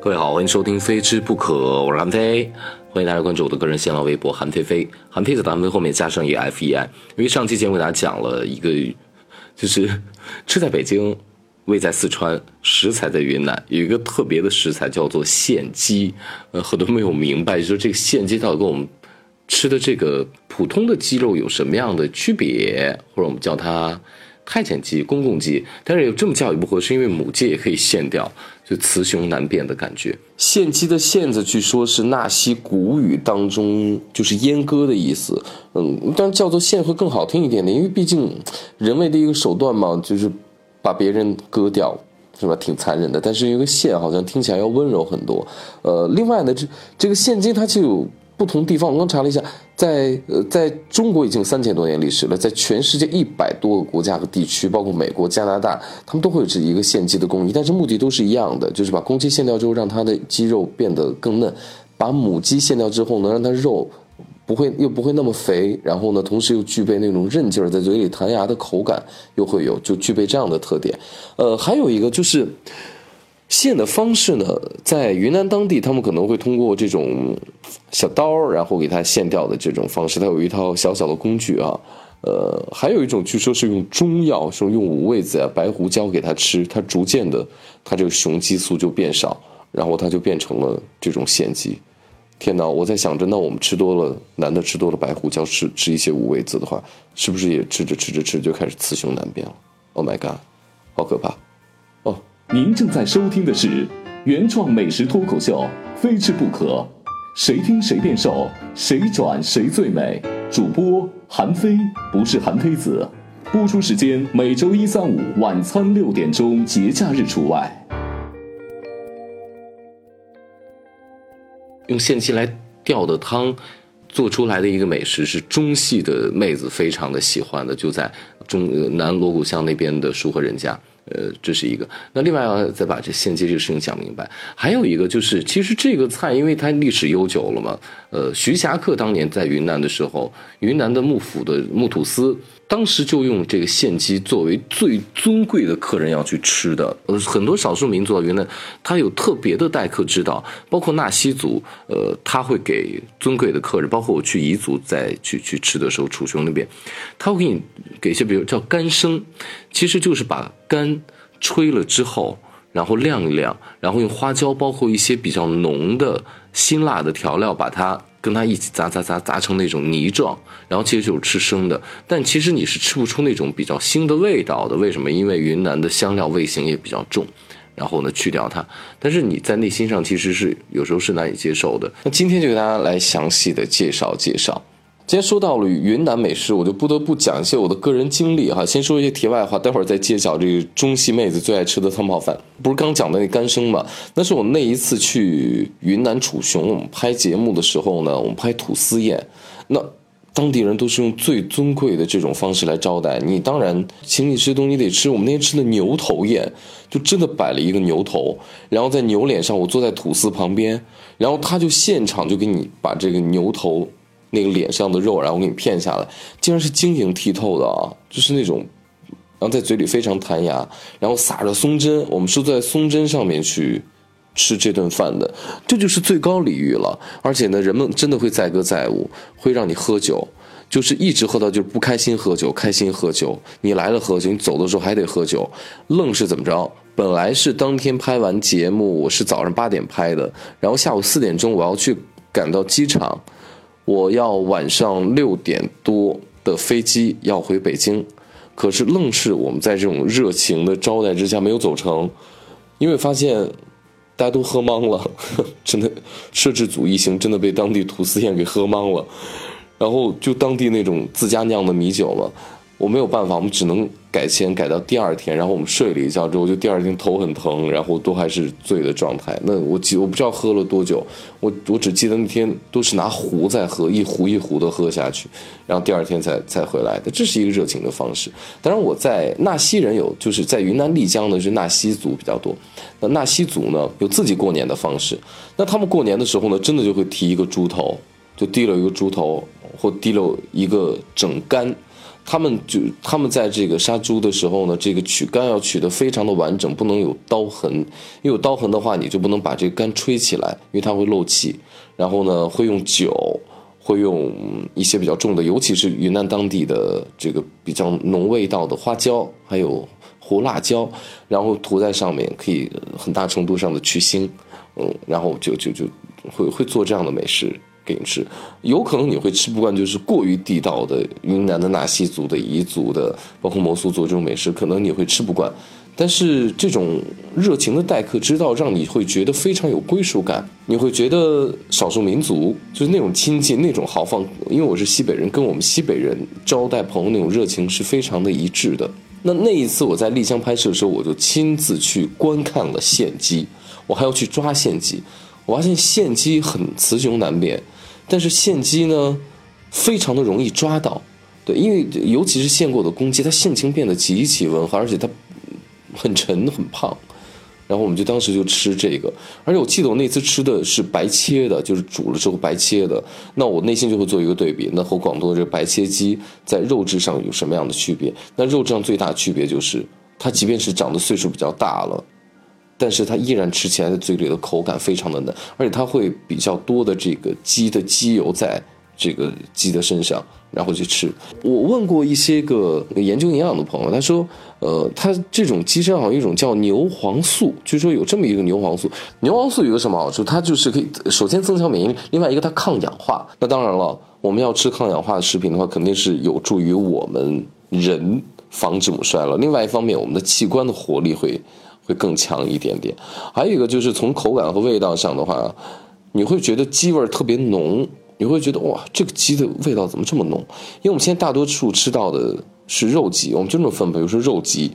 各位好，欢迎收听《非吃不可》，我是韩飞，欢迎大家关注我的个人新浪微博韩飞飞，韩飞在韩飞后面加上一个 F E I，因为上期节目给大家讲了一个，就是吃在北京，味在四川，食材在云南，有一个特别的食材叫做现鸡，呃，很多没有明白，就是这个现鸡到底跟我们吃的这个普通的鸡肉有什么样的区别，或者我们叫它。太监鸡、公公鸡，但是有这么叫也不合适，因为母鸡也可以献掉，就雌雄难辨的感觉。献鸡的“献”字，据说是纳西古语当中就是阉割的意思，嗯，但叫做献会更好听一点点，因为毕竟人为的一个手段嘛，就是把别人割掉，是吧？挺残忍的。但是一个献好像听起来要温柔很多。呃，另外呢，这这个现金它就有。不同地方，我刚查了一下，在呃，在中国已经有三千多年历史了，在全世界一百多个国家和地区，包括美国、加拿大，他们都会有这一个献鸡的工艺，但是目的都是一样的，就是把公鸡献掉之后，让它的鸡肉变得更嫩；把母鸡献掉之后，能让它肉不会又不会那么肥，然后呢，同时又具备那种韧劲儿，在嘴里弹牙的口感又会有，就具备这样的特点。呃，还有一个就是。献的方式呢，在云南当地，他们可能会通过这种小刀，然后给它献掉的这种方式。它有一套小小的工具啊，呃，还有一种据说是用中药，说用五味子啊、白胡椒给它吃，它逐渐的，它这个雄激素就变少，然后它就变成了这种献鸡。天哪，我在想着，那我们吃多了，男的吃多了白胡椒，吃吃一些五味子的话，是不是也吃着吃着吃就开始雌雄难辨了？Oh my god，好可怕！哦您正在收听的是原创美食脱口秀《非吃不可》，谁听谁变瘦，谁转谁最美。主播韩非，不是韩非子。播出时间每周一、三、五晚餐六点钟，节假日除外。用现鸡来吊的汤，做出来的一个美食是中戏的妹子非常的喜欢的，就在中南锣鼓巷那边的舒和人家。呃，这是一个。那另外要再把这献祭这个事情讲明白。还有一个就是，其实这个菜因为它历史悠久了嘛。呃，徐霞客当年在云南的时候，云南的幕府的木土司。当时就用这个献鸡作为最尊贵的客人要去吃的，呃，很多少数民族啊，原来他有特别的待客之道，包括纳西族，呃，他会给尊贵的客人，包括我去彝族在去去吃的时候，楚雄那边，他会给你给一些，比如叫干生，其实就是把干吹了之后，然后晾一晾，然后用花椒，包括一些比较浓的辛辣的调料，把它。跟它一起砸砸砸砸成那种泥状，然后其实就是吃生的，但其实你是吃不出那种比较腥的味道的。为什么？因为云南的香料味型也比较重，然后呢去掉它，但是你在内心上其实是有时候是难以接受的。那今天就给大家来详细的介绍介绍。今天说到了云南美食，我就不得不讲一些我的个人经历哈。先说一些题外话，待会儿再揭晓这个中西妹子最爱吃的汤泡饭。不是刚讲的那干生吗？那是我那一次去云南楚雄我们拍节目的时候呢，我们拍吐司宴，那当地人都是用最尊贵的这种方式来招待你。当然，请你吃东西得吃。我们那天吃的牛头宴，就真的摆了一个牛头，然后在牛脸上，我坐在吐司旁边，然后他就现场就给你把这个牛头。那个脸上的肉，然后给你片下来，竟然是晶莹剔透的啊！就是那种，然后在嘴里非常弹牙，然后撒着松针，我们是在松针上面去吃这顿饭的，这就是最高礼遇了。而且呢，人们真的会载歌载舞，会让你喝酒，就是一直喝到就是不开心喝酒，开心喝酒。你来了喝酒，你走的时候还得喝酒，愣是怎么着？本来是当天拍完节目，我是早上八点拍的，然后下午四点钟我要去赶到机场。我要晚上六点多的飞机要回北京，可是愣是我们在这种热情的招待之下没有走成，因为发现大家都喝懵了，真的摄制组一行真的被当地吐司宴给喝懵了，然后就当地那种自家酿的米酒了，我没有办法，我们只能。改签改到第二天，然后我们睡了一觉之后，就第二天头很疼，然后都还是醉的状态。那我记我不知道喝了多久，我我只记得那天都是拿壶在喝，一壶一壶的喝下去，然后第二天才才回来的。这是一个热情的方式。当然我在纳西人有，就是在云南丽江呢是纳西族比较多。那纳西族呢有自己过年的方式，那他们过年的时候呢，真的就会提一个猪头，就提了一个猪头，或提了一个整肝。他们就他们在这个杀猪的时候呢，这个取肝要取得非常的完整，不能有刀痕。因为有刀痕的话，你就不能把这个肝吹起来，因为它会漏气。然后呢，会用酒，会用一些比较重的，尤其是云南当地的这个比较浓味道的花椒，还有胡辣椒，然后涂在上面，可以很大程度上的去腥。嗯，然后就就就会会做这样的美食。给你吃，有可能你会吃不惯，就是过于地道的云南的纳西族的彝族的，包括傈僳族这种美食，可能你会吃不惯。但是这种热情的待客之道，让你会觉得非常有归属感。你会觉得少数民族就是那种亲近、那种豪放。因为我是西北人，跟我们西北人招待朋友那种热情是非常的一致的。那那一次我在丽江拍摄的时候，我就亲自去观看了献鸡，我还要去抓献鸡。我发现献鸡很雌雄难辨。但是献鸡呢，非常的容易抓到，对，因为尤其是献过的公鸡，它性情变得极其温和，而且它很沉很胖，然后我们就当时就吃这个，而且我记得我那次吃的是白切的，就是煮了之后白切的，那我内心就会做一个对比，那和广东的这白切鸡在肉质上有什么样的区别？那肉质上最大区别就是，它即便是长的岁数比较大了。但是它依然吃起来的嘴里的口感非常的嫩，而且它会比较多的这个鸡的鸡油在这个鸡的身上，然后去吃。我问过一些个研究营养的朋友，他说，呃，它这种鸡身上好像有一种叫牛黄素，据说有这么一个牛黄素。牛黄素有个什么好处？它就是可以首先增强免疫力，另外一个它抗氧化。那当然了，我们要吃抗氧化的食品的话，肯定是有助于我们人防止母衰了。另外一方面，我们的器官的活力会。会更强一点点，还有一个就是从口感和味道上的话，你会觉得鸡味特别浓，你会觉得哇，这个鸡的味道怎么这么浓？因为我们现在大多数吃到的是肉鸡，我们就这么分，比如说肉鸡、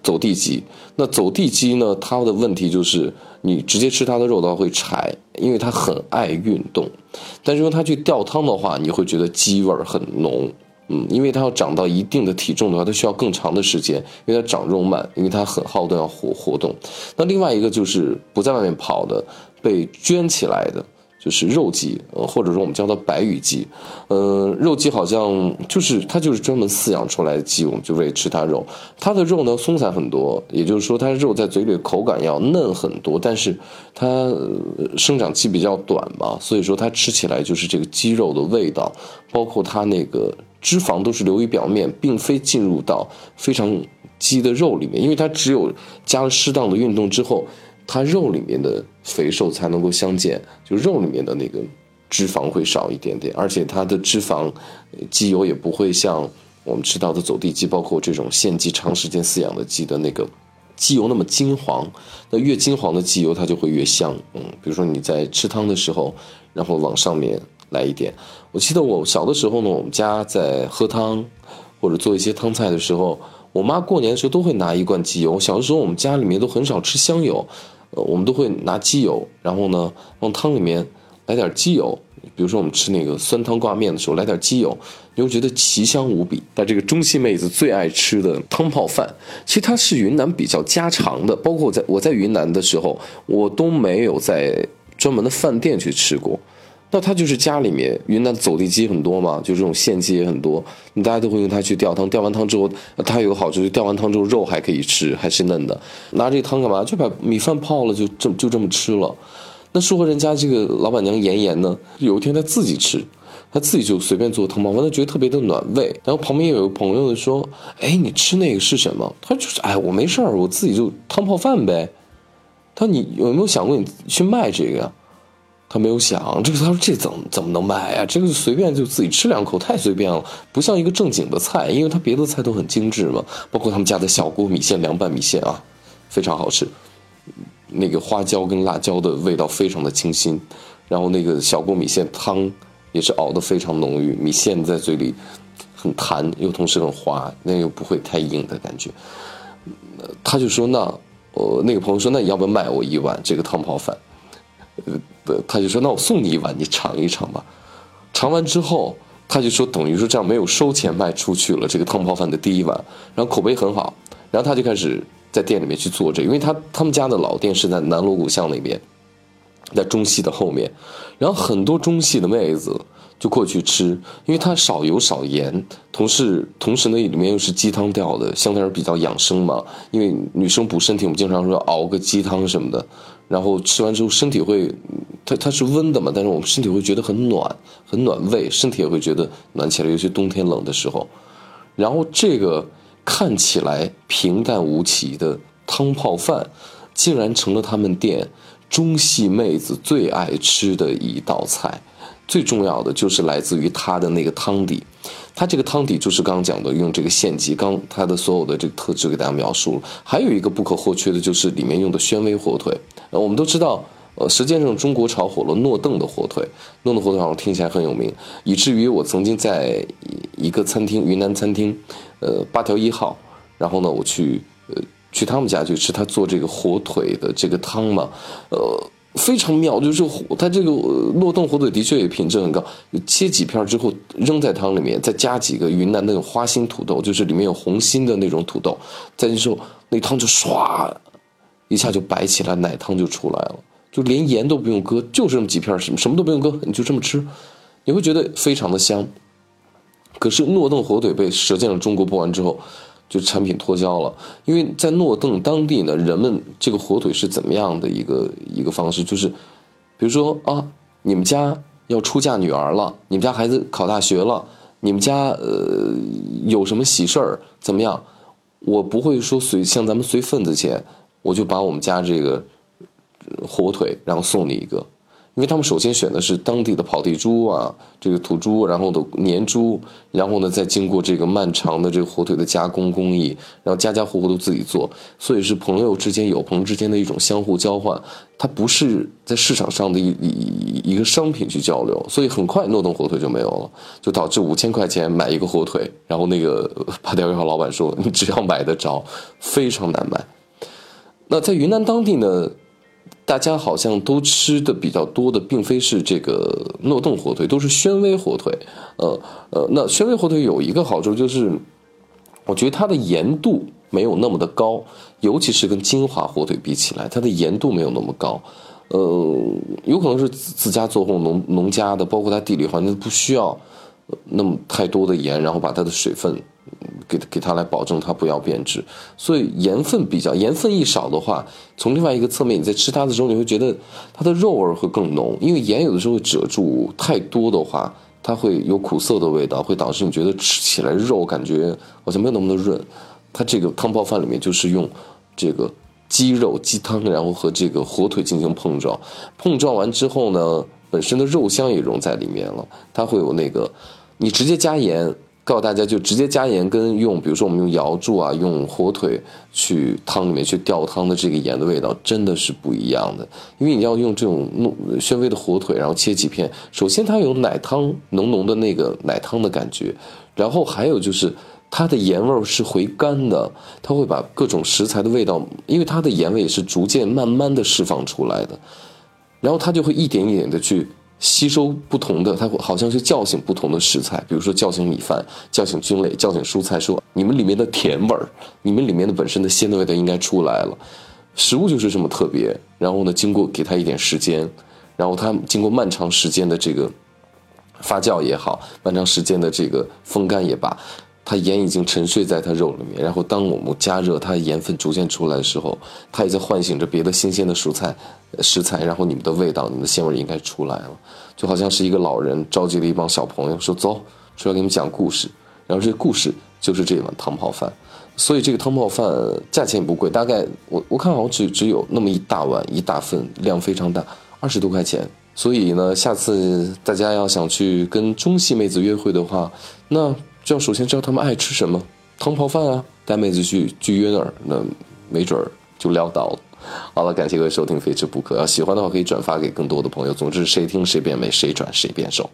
走地鸡。那走地鸡呢，它的问题就是你直接吃它的肉的话会柴，因为它很爱运动。但是用它去吊汤的话，你会觉得鸡味很浓。嗯，因为它要长到一定的体重的话，它需要更长的时间，因为它长肉慢，因为它很耗动，要活活动。那另外一个就是不在外面跑的，被圈起来的，就是肉鸡，呃，或者说我们叫它白羽鸡。嗯，肉鸡好像就是它就是专门饲养出来的鸡，我们就为吃它肉。它的肉呢松散很多，也就是说它肉在嘴里口感要嫩很多，但是它生长期比较短嘛，所以说它吃起来就是这个鸡肉的味道，包括它那个。脂肪都是流于表面，并非进入到非常鸡的肉里面，因为它只有加了适当的运动之后，它肉里面的肥瘦才能够相见，就肉里面的那个脂肪会少一点点，而且它的脂肪鸡油也不会像我们吃到的走地鸡，包括这种献鸡长时间饲养的鸡的那个鸡油那么金黄，那越金黄的鸡油它就会越香。嗯，比如说你在吃汤的时候，然后往上面。来一点，我记得我小的时候呢，我们家在喝汤或者做一些汤菜的时候，我妈过年的时候都会拿一罐鸡油。小的时候我们家里面都很少吃香油，呃，我们都会拿鸡油，然后呢往汤里面来点鸡油。比如说我们吃那个酸汤挂面的时候来点鸡油，你会觉得奇香无比。但这个中西妹子最爱吃的汤泡饭，其实它是云南比较家常的，包括我在我在云南的时候，我都没有在专门的饭店去吃过。那他就是家里面云南走地鸡很多嘛，就这种献鸡也很多，大家都会用它去吊汤。吊完汤之后，它有个好处，就吊完汤之后肉还可以吃，还是嫩的。拿这汤干嘛？就把米饭泡了，就这就这么吃了。那说和人家这个老板娘妍妍呢，有一天她自己吃，她自己就随便做汤泡饭，她觉得特别的暖胃。然后旁边有个朋友说：“哎，你吃那个是什么？”他就是：“哎，我没事儿，我自己就汤泡饭呗。”他说：“你有没有想过你去卖这个呀？”他没有想这个，他说这怎怎么能卖啊？这个随便就自己吃两口，太随便了，不像一个正经的菜。因为他别的菜都很精致嘛，包括他们家的小锅米线、凉拌米线啊，非常好吃。那个花椒跟辣椒的味道非常的清新，然后那个小锅米线汤也是熬得非常浓郁，米线在嘴里很弹又同时很滑，那又不会太硬的感觉。他就说：“那呃，那个朋友说，那你要不要卖我一碗这个汤泡饭？”呃。不他就说：“那我送你一碗，你尝一尝吧。”尝完之后，他就说：“等于说这样没有收钱卖出去了这个汤泡饭的第一碗，然后口碑很好。”然后他就开始在店里面去做这，因为他他们家的老店是在南锣鼓巷那边，在中戏的后面。然后很多中戏的妹子就过去吃，因为它少油少盐，同时同时呢里面又是鸡汤调的，相对来说比较养生嘛。因为女生补身体，我们经常说熬个鸡汤什么的，然后吃完之后身体会，它它是温的嘛，但是我们身体会觉得很暖，很暖胃，身体也会觉得暖起来，尤其冬天冷的时候。然后这个看起来平淡无奇的汤泡饭，竟然成了他们店中戏妹子最爱吃的一道菜。最重要的就是来自于它的那个汤底，它这个汤底就是刚讲的用这个现鸡，刚它的所有的这个特质给大家描述了。还有一个不可或缺的就是里面用的宣威火腿。呃，我们都知道，呃，实际上中国炒火了诺邓的火腿，诺邓火腿好像听起来很有名，以至于我曾经在一个餐厅，云南餐厅，呃，八条一号，然后呢，我去呃去他们家去吃他做这个火腿的这个汤嘛，呃。非常妙，就是它这个诺邓火腿的确也品质很高。切几片之后扔在汤里面，再加几个云南那种花心土豆，就是里面有红心的那种土豆，再之后那汤就唰一下就白起来，奶汤就出来了，就连盐都不用搁，就这么几片，什么什么都不用搁，你就这么吃，你会觉得非常的香。可是诺邓火腿被舌尖上中国播完之后。就产品脱销了，因为在诺邓当地呢，人们这个火腿是怎么样的一个一个方式？就是，比如说啊，你们家要出嫁女儿了，你们家孩子考大学了，你们家呃有什么喜事儿怎么样？我不会说随像咱们随份子钱，我就把我们家这个火腿，然后送你一个。因为他们首先选的是当地的跑地猪啊，这个土猪，然后的年猪，然后呢再经过这个漫长的这个火腿的加工工艺，然后家家户户都自己做，所以是朋友之间、友朋之间的一种相互交换，它不是在市场上的一一一个商品去交流，所以很快诺顿火腿就没有了，就导致五千块钱买一个火腿，然后那个 八点一号老板说你只要买得着，非常难买。那在云南当地呢？大家好像都吃的比较多的，并非是这个诺邓火腿，都是宣威火腿。呃呃，那宣威火腿有一个好处就是，我觉得它的盐度没有那么的高，尤其是跟金华火腿比起来，它的盐度没有那么高。呃，有可能是自家做或农农家的，包括它地理环境不需要那么太多的盐，然后把它的水分。给给它来保证它不要变质，所以盐分比较盐分一少的话，从另外一个侧面，你在吃它的时候，你会觉得它的肉味会更浓，因为盐有的时候会遮住，太多的话，它会有苦涩的味道，会导致你觉得吃起来肉感觉好像没有那么的润。它这个汤泡饭里面就是用这个鸡肉鸡汤，然后和这个火腿进行碰撞，碰撞完之后呢，本身的肉香也融在里面了，它会有那个你直接加盐。告诉大家，就直接加盐，跟用，比如说我们用瑶柱啊，用火腿去汤里面去吊汤的这个盐的味道，真的是不一样的。因为你要用这种弄宣威的火腿，然后切几片，首先它有奶汤浓浓的那个奶汤的感觉，然后还有就是它的盐味是回甘的，它会把各种食材的味道，因为它的盐味是逐渐慢慢的释放出来的，然后它就会一点一点的去。吸收不同的，它好像是叫醒不同的食材，比如说叫醒米饭，叫醒菌类，叫醒蔬菜，说你们里面的甜味儿，你们里面的本身的鲜的味道应该出来了。食物就是这么特别，然后呢，经过给它一点时间，然后它经过漫长时间的这个发酵也好，漫长时间的这个风干也罢。它盐已经沉睡在它肉里面，然后当我们加热，它盐分逐渐出来的时候，它也在唤醒着别的新鲜的蔬菜、食材，然后你们的味道、你们的鲜味应该出来了，就好像是一个老人召集了一帮小朋友，说走，出来给你们讲故事，然后这个故事就是这碗汤泡饭，所以这个汤泡饭价钱也不贵，大概我我看好像只只有那么一大碗一大份，量非常大，二十多块钱，所以呢，下次大家要想去跟中戏妹子约会的话，那。就要首先知道他们爱吃什么，汤泡饭啊，带妹子去去约那儿，那没准儿就撩到了。好了，感谢各位收听《非吃不可》，喜欢的话可以转发给更多的朋友。总之，谁听谁变美，谁转谁变瘦。